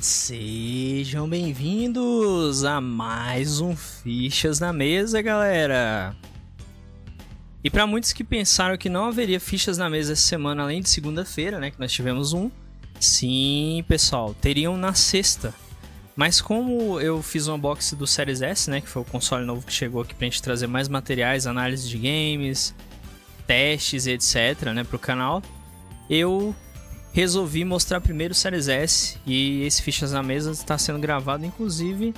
Sejam bem-vindos a mais um Fichas na Mesa, galera! E para muitos que pensaram que não haveria fichas na mesa essa semana, além de segunda-feira, né, que nós tivemos um, sim, pessoal, teriam na sexta. Mas como eu fiz um unboxing do Series S, né, que foi o console novo que chegou aqui pra gente trazer mais materiais, análise de games, testes e etc, né, pro canal, eu resolvi mostrar primeiro o Series S e esse Fichas na Mesa está sendo gravado inclusive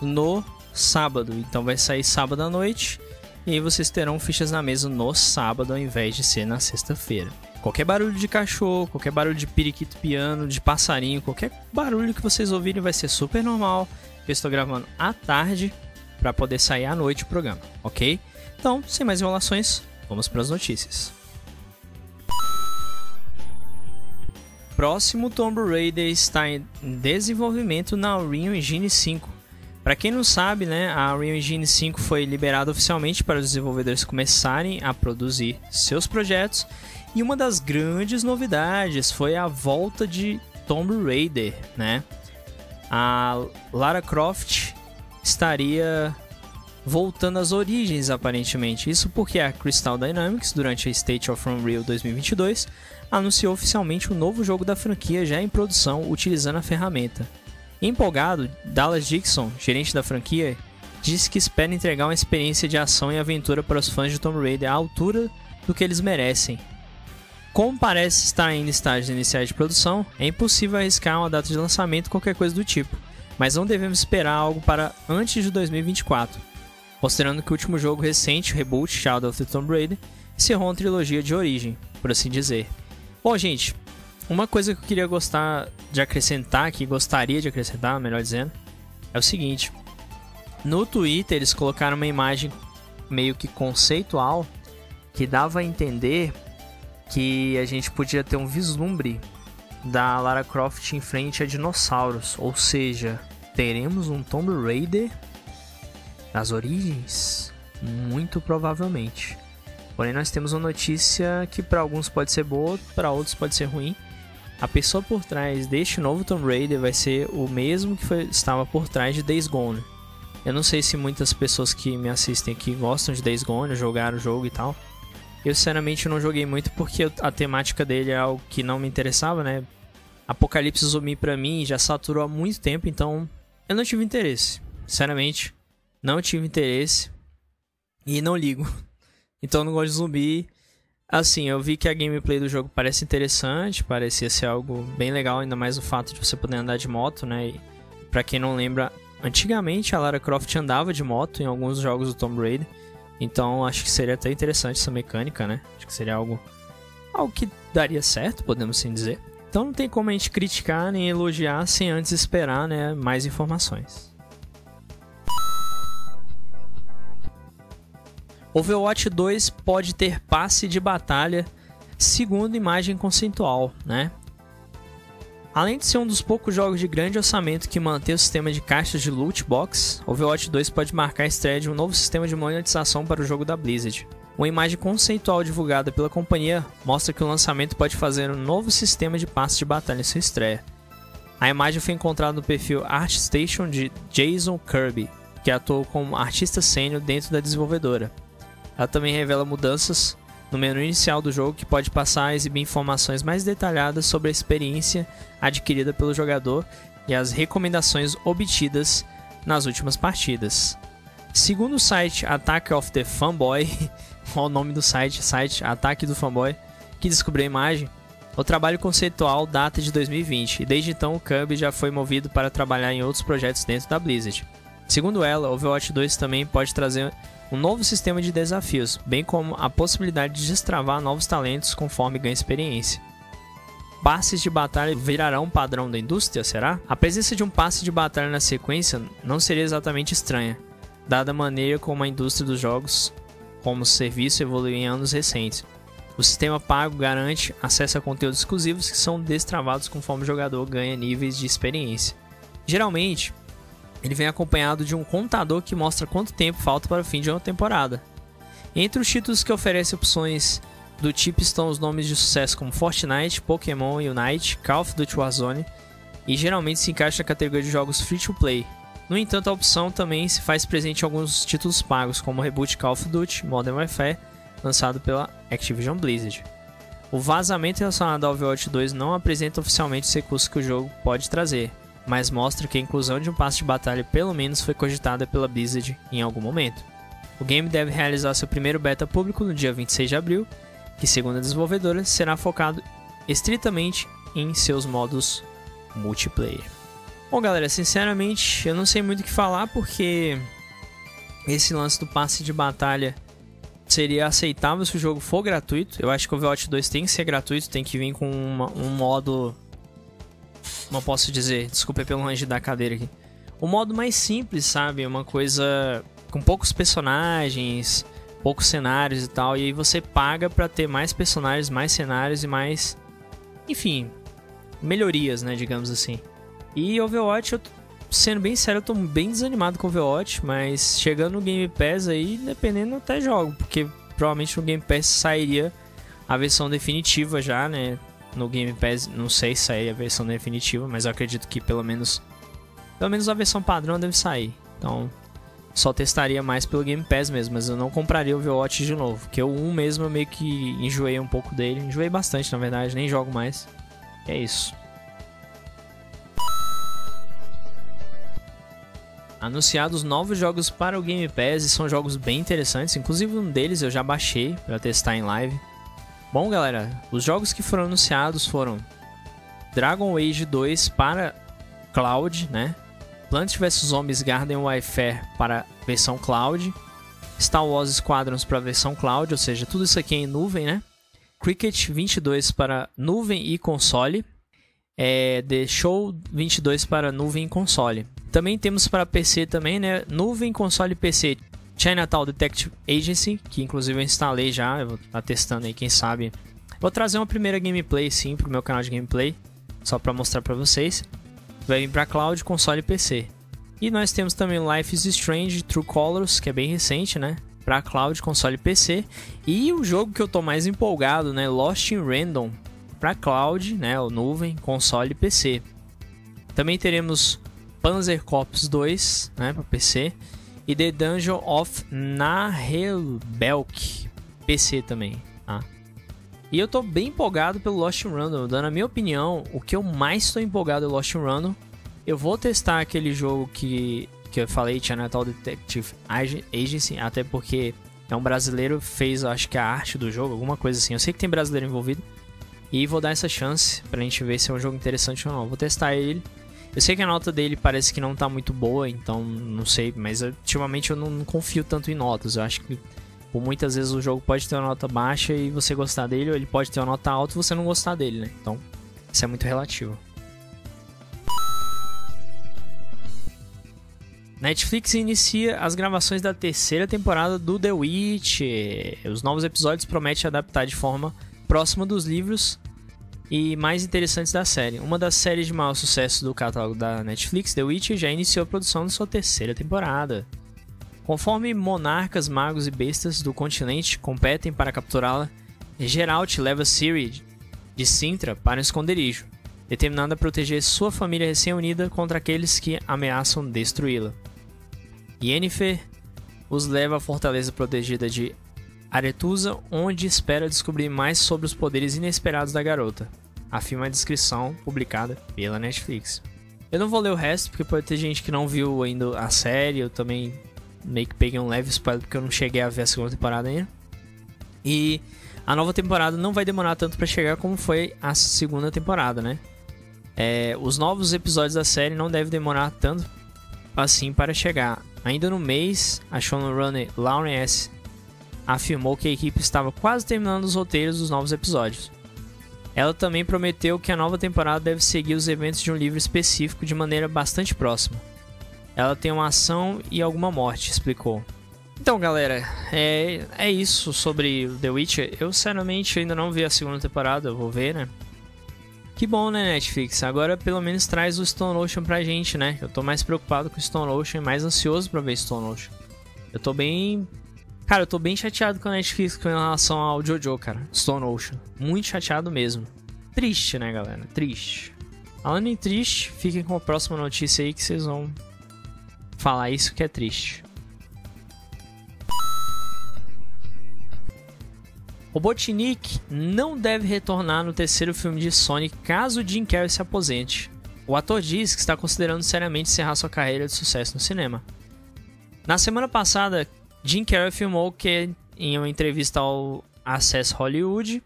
no sábado. Então vai sair sábado à noite e aí vocês terão fichas na mesa no sábado ao invés de ser na sexta-feira. Qualquer barulho de cachorro, qualquer barulho de periquito piano, de passarinho, qualquer barulho que vocês ouvirem vai ser super normal. Eu estou gravando à tarde para poder sair à noite o programa, ok? Então, sem mais enrolações, vamos para as notícias. Próximo Tomb Raider está em desenvolvimento na Unreal Engine 5. Para quem não sabe, né, a Unreal Engine 5 foi liberada oficialmente para os desenvolvedores começarem a produzir seus projetos, e uma das grandes novidades foi a volta de Tomb Raider, né? A Lara Croft estaria voltando às origens, aparentemente. Isso porque a Crystal Dynamics, durante a State of Unreal 2022, anunciou oficialmente o um novo jogo da franquia já em produção utilizando a ferramenta. Empolgado, Dallas Dixon, gerente da franquia, disse que espera entregar uma experiência de ação e aventura para os fãs de Tomb Raider à altura do que eles merecem. Como parece estar ainda em estágios iniciais de produção, é impossível arriscar uma data de lançamento qualquer coisa do tipo, mas não devemos esperar algo para antes de 2024, considerando que o último jogo recente, o reboot Shadow of the Tomb Raider, encerrou uma trilogia de origem, por assim dizer. Bom, gente, uma coisa que eu queria gostar de acrescentar, que gostaria de acrescentar, melhor dizendo, é o seguinte. No Twitter eles colocaram uma imagem meio que conceitual que dava a entender que a gente podia ter um vislumbre da Lara Croft em frente a dinossauros, ou seja, teremos um Tomb Raider nas origens, muito provavelmente. Porém, nós temos uma notícia que para alguns pode ser boa, para outros pode ser ruim. A pessoa por trás deste novo Tomb Raider vai ser o mesmo que foi, estava por trás de Days Gone. Eu não sei se muitas pessoas que me assistem aqui gostam de Days Gone, jogaram o jogo e tal. Eu sinceramente não joguei muito porque a temática dele é algo que não me interessava, né? Apocalipse zumbi para mim já saturou há muito tempo, então eu não tive interesse. Sinceramente, não tive interesse e não ligo. Então não gosto de zumbi. Assim, eu vi que a gameplay do jogo parece interessante, parecia ser algo bem legal, ainda mais o fato de você poder andar de moto, né? E pra quem não lembra, antigamente a Lara Croft andava de moto em alguns jogos do Tomb Raider. Então acho que seria até interessante essa mecânica, né? Acho que seria algo, algo que daria certo, podemos assim dizer. Então não tem como a gente criticar nem elogiar sem antes esperar né, mais informações. Overwatch 2 pode ter passe de batalha segundo imagem conceitual, né? Além de ser um dos poucos jogos de grande orçamento que mantém o sistema de caixas de loot box, Overwatch 2 pode marcar a estreia de um novo sistema de monetização para o jogo da Blizzard. Uma imagem conceitual divulgada pela companhia mostra que o lançamento pode fazer um novo sistema de passe de batalha em sua estreia. A imagem foi encontrada no perfil ArtStation de Jason Kirby, que atuou como artista sênior dentro da desenvolvedora. Ela também revela mudanças no menu inicial do jogo que pode passar a exibir informações mais detalhadas sobre a experiência adquirida pelo jogador e as recomendações obtidas nas últimas partidas. Segundo o site Attack of the Fanboy, qual o nome do site? Site Ataque do Fanboy, que descobriu a imagem, o trabalho conceitual data de 2020 e desde então o Kirby já foi movido para trabalhar em outros projetos dentro da Blizzard. Segundo ela, Overwatch 2 também pode trazer um novo sistema de desafios, bem como a possibilidade de destravar novos talentos conforme ganha experiência. Passes de batalha virarão um padrão da indústria, será? A presença de um passe de batalha na sequência não seria exatamente estranha, dada a maneira como a indústria dos jogos como serviço evoluiu em anos recentes. O sistema pago garante acesso a conteúdos exclusivos que são destravados conforme o jogador ganha níveis de experiência. Geralmente, ele vem acompanhado de um contador que mostra quanto tempo falta para o fim de uma temporada. Entre os títulos que oferecem opções do tipo estão os nomes de sucesso como Fortnite, Pokémon Unite, Call of Duty Warzone, e geralmente se encaixa na categoria de jogos free to play. No entanto, a opção também se faz presente em alguns títulos pagos, como o reboot Call of Duty Modern Warfare, lançado pela Activision Blizzard. O vazamento relacionado ao Overwatch 2 não apresenta oficialmente os recursos que o jogo pode trazer, mas mostra que a inclusão de um passe de batalha pelo menos foi cogitada pela Blizzard em algum momento. O game deve realizar seu primeiro beta público no dia 26 de abril, que, segundo a desenvolvedora, será focado estritamente em seus modos multiplayer. Bom, galera, sinceramente, eu não sei muito o que falar porque esse lance do passe de batalha seria aceitável se o jogo for gratuito. Eu acho que o Overwatch 2 tem que ser gratuito, tem que vir com uma, um modo. Como posso dizer? Desculpa pelo range da cadeira aqui. O modo mais simples, sabe? Uma coisa com poucos personagens, poucos cenários e tal. E aí você paga para ter mais personagens, mais cenários e mais. Enfim, melhorias, né? Digamos assim. E Overwatch, eu sendo bem sério, eu tô bem desanimado com Overwatch, mas chegando no Game Pass aí, dependendo, até jogo, porque provavelmente no Game Pass sairia a versão definitiva já, né? No Game Pass, não sei se sair a versão definitiva, mas eu acredito que pelo menos pelo menos a versão padrão deve sair. Então, só testaria mais pelo Game Pass mesmo, mas eu não compraria o Overwatch de novo, porque o 1 mesmo eu meio que enjoei um pouco dele, enjoei bastante na verdade, nem jogo mais. É isso. anunciados novos jogos para o Game Pass e são jogos bem interessantes. Inclusive um deles eu já baixei para testar em live. Bom, galera, os jogos que foram anunciados foram Dragon Age 2 para Cloud, né? Plants vs Zombies Garden Warfare para versão Cloud, Star Wars Squadrons para versão Cloud, ou seja, tudo isso aqui é em nuvem, né? Cricket 22 para nuvem e console, é, The Show 22 para nuvem e console. Também temos para PC também, né? Nuvem, console PC. Chinatown Detective Agency, que inclusive eu instalei já, eu vou estar tá testando aí, quem sabe. Vou trazer uma primeira gameplay sim pro meu canal de gameplay, só para mostrar para vocês. Vai vir para cloud, console e PC. E nós temos também Life is Strange True Colors, que é bem recente, né? Para cloud, console e PC. E o jogo que eu tô mais empolgado, né? Lost in Random para cloud, né? O nuvem, console e PC. Também teremos Panzer Corps 2, né, para PC, e The Dungeon of Nahelbelk, PC também, tá? E eu tô bem empolgado pelo Lost Random, dando a minha opinião, o que eu mais estou empolgado é Lost Random. Eu vou testar aquele jogo que, que eu falei, Chinatown Detective Agency, até porque é um brasileiro fez, acho que a arte do jogo, alguma coisa assim. Eu sei que tem brasileiro envolvido. E vou dar essa chance pra gente ver se é um jogo interessante ou não. Vou testar ele eu sei que a nota dele parece que não tá muito boa, então não sei, mas ultimamente eu não, não confio tanto em notas. Eu acho que por muitas vezes o jogo pode ter uma nota baixa e você gostar dele, ou ele pode ter uma nota alta e você não gostar dele, né? Então, isso é muito relativo. Netflix inicia as gravações da terceira temporada do The Witch. Os novos episódios prometem adaptar de forma próxima dos livros e mais interessantes da série. Uma das séries de maior sucesso do catálogo da Netflix, The Witcher, já iniciou a produção de sua terceira temporada. Conforme monarcas, magos e bestas do continente competem para capturá-la, Geralt leva Ciri de Sintra para um esconderijo, determinado a proteger sua família recém-unida contra aqueles que ameaçam destruí-la. Yennefer os leva à fortaleza protegida de Aretusa, onde espera descobrir mais sobre os poderes inesperados da garota, afirma a descrição publicada pela Netflix. Eu não vou ler o resto, porque pode ter gente que não viu ainda a série, eu também meio que peguei um leve spoiler porque eu não cheguei a ver a segunda temporada ainda. E a nova temporada não vai demorar tanto para chegar como foi a segunda temporada, né? É, os novos episódios da série não devem demorar tanto assim para chegar. Ainda no mês, a showrunner Lauren S afirmou que a equipe estava quase terminando os roteiros dos novos episódios. Ela também prometeu que a nova temporada deve seguir os eventos de um livro específico de maneira bastante próxima. Ela tem uma ação e alguma morte, explicou. Então, galera, é, é isso sobre The Witcher. Eu, sinceramente, ainda não vi a segunda temporada, vou ver, né? Que bom, né, Netflix? Agora pelo menos traz o Stone Ocean pra gente, né? Eu tô mais preocupado com o Stone Ocean mais ansioso pra ver Stone Ocean. Eu tô bem Cara, eu tô bem chateado com a Netflix com relação ao Jojo, cara. Stone Ocean. Muito chateado mesmo. Triste, né, galera? Triste. Falando em triste, fiquem com a próxima notícia aí que vocês vão falar isso que é triste. Robotnik não deve retornar no terceiro filme de Sonic caso Jim Carrey se aposente. O ator diz que está considerando seriamente encerrar sua carreira de sucesso no cinema. Na semana passada, Jim Carrey afirmou que, em uma entrevista ao Access Hollywood,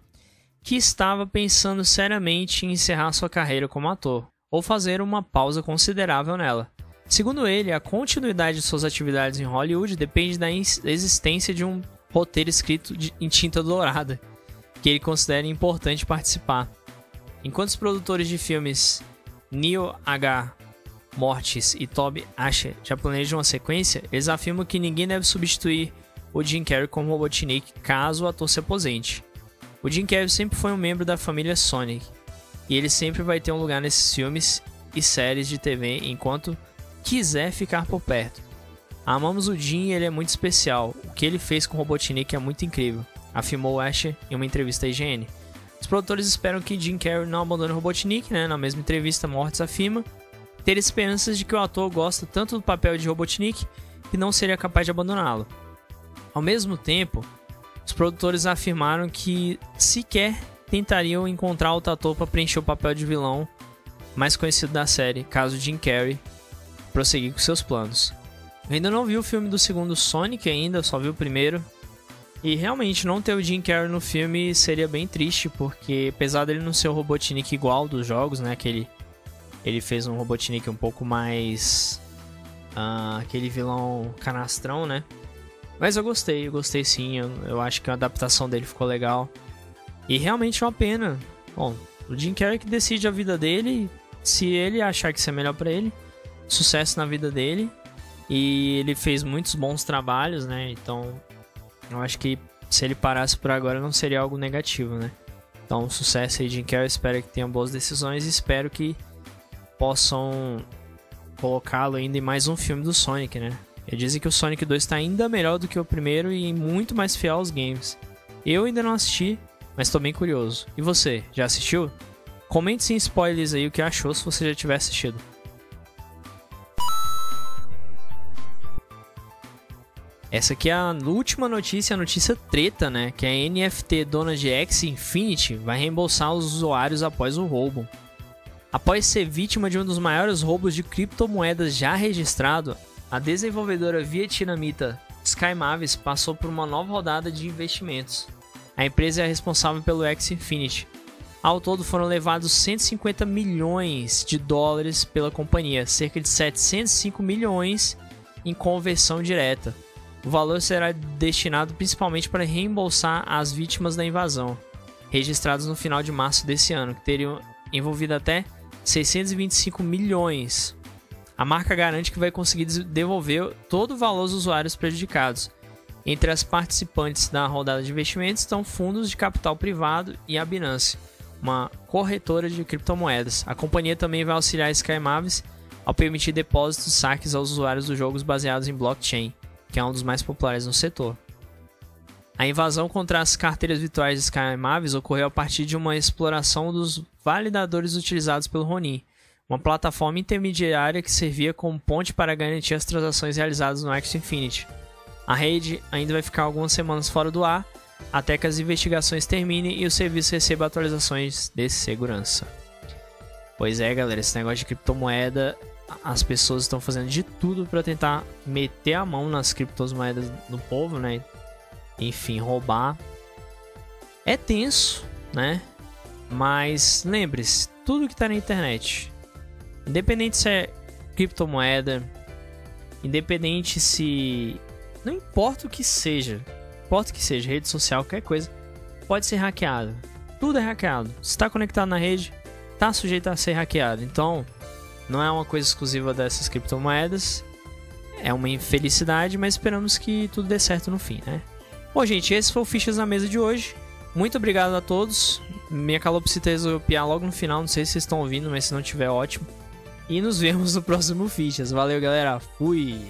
que estava pensando seriamente em encerrar sua carreira como ator, ou fazer uma pausa considerável nela. Segundo ele, a continuidade de suas atividades em Hollywood depende da existência de um roteiro escrito de, em tinta dourada, que ele considera importante participar. Enquanto os produtores de filmes Neil H. Mortis e Toby Asher já planejam uma sequência, eles afirmam que ninguém deve substituir o Jim Carrey como Robotnik caso o ator se aposente. O Jim Carrey sempre foi um membro da família Sonic, e ele sempre vai ter um lugar nesses filmes e séries de TV enquanto quiser ficar por perto. Amamos o Jim e ele é muito especial. O que ele fez com o Robotnik é muito incrível, afirmou Asher em uma entrevista à IGN. Os produtores esperam que Jim Carrey não abandone o Robotnik, né? Na mesma entrevista, Mortis afirma ter esperanças de que o ator gosta tanto do papel de Robotnik que não seria capaz de abandoná-lo. Ao mesmo tempo, os produtores afirmaram que sequer tentariam encontrar outro ator para preencher o papel de vilão mais conhecido da série, caso Jim Carrey prosseguir com seus planos. Eu ainda não vi o filme do segundo Sonic ainda, só vi o primeiro. E realmente não ter o Jim Carrey no filme seria bem triste, porque apesar dele não ser o Robotnik igual dos jogos, né, que ele, fez um Robotnik um pouco mais uh, aquele vilão canastrão, né? Mas eu gostei, eu gostei sim, eu, eu acho que a adaptação dele ficou legal. E realmente é uma pena. Bom, o Jim Carrey que decide a vida dele, se ele achar que isso é melhor para ele, sucesso na vida dele. E ele fez muitos bons trabalhos, né? Então, eu acho que se ele parasse por agora não seria algo negativo, né? Então, sucesso aí, Jim Carrey. Espero que tenha boas decisões e espero que possam colocá-lo ainda em mais um filme do Sonic, né? Eles dizem que o Sonic 2 está ainda melhor do que o primeiro e muito mais fiel aos games. Eu ainda não assisti, mas estou bem curioso. E você, já assistiu? Comente sem spoilers aí o que achou se você já tiver assistido. Essa aqui é a última notícia, a notícia treta, né? Que a NFT dona de X Infinity vai reembolsar os usuários após o roubo. Após ser vítima de um dos maiores roubos de criptomoedas já registrado, a desenvolvedora vietnamita Sky Mavis passou por uma nova rodada de investimentos. A empresa é responsável pelo X Infinity. Ao todo foram levados 150 milhões de dólares pela companhia, cerca de 705 milhões em conversão direta. O valor será destinado principalmente para reembolsar as vítimas da invasão, registradas no final de março desse ano, que teriam envolvido até 625 milhões. A marca garante que vai conseguir devolver todo o valor aos usuários prejudicados. Entre as participantes da rodada de investimentos estão fundos de capital privado e a Binance, uma corretora de criptomoedas. A companhia também vai auxiliar a SkyMavis ao permitir depósitos e saques aos usuários dos jogos baseados em blockchain que é um dos mais populares no setor. A invasão contra as carteiras virtuais Sky Mavis ocorreu a partir de uma exploração dos validadores utilizados pelo Ronin, uma plataforma intermediária que servia como ponte para garantir as transações realizadas no Axie Infinity. A rede ainda vai ficar algumas semanas fora do ar, até que as investigações terminem e o serviço receba atualizações de segurança. Pois é, galera, esse negócio de criptomoeda as pessoas estão fazendo de tudo para tentar meter a mão nas criptomoedas do povo, né? Enfim, roubar. É tenso, né? Mas lembre-se, tudo que está na internet, independente se é criptomoeda, independente se não importa o que seja, importa o que seja, rede social, qualquer coisa, pode ser hackeado. Tudo é hackeado. Se está conectado na rede, está sujeito a ser hackeado. Então, não é uma coisa exclusiva dessas criptomoedas. É uma infelicidade, mas esperamos que tudo dê certo no fim, né? Bom, gente, esse foi o Fichas na Mesa de hoje. Muito obrigado a todos. Minha calopsita resolveu piar logo no final. Não sei se vocês estão ouvindo, mas se não tiver, ótimo. E nos vemos no próximo Fichas. Valeu, galera. Fui!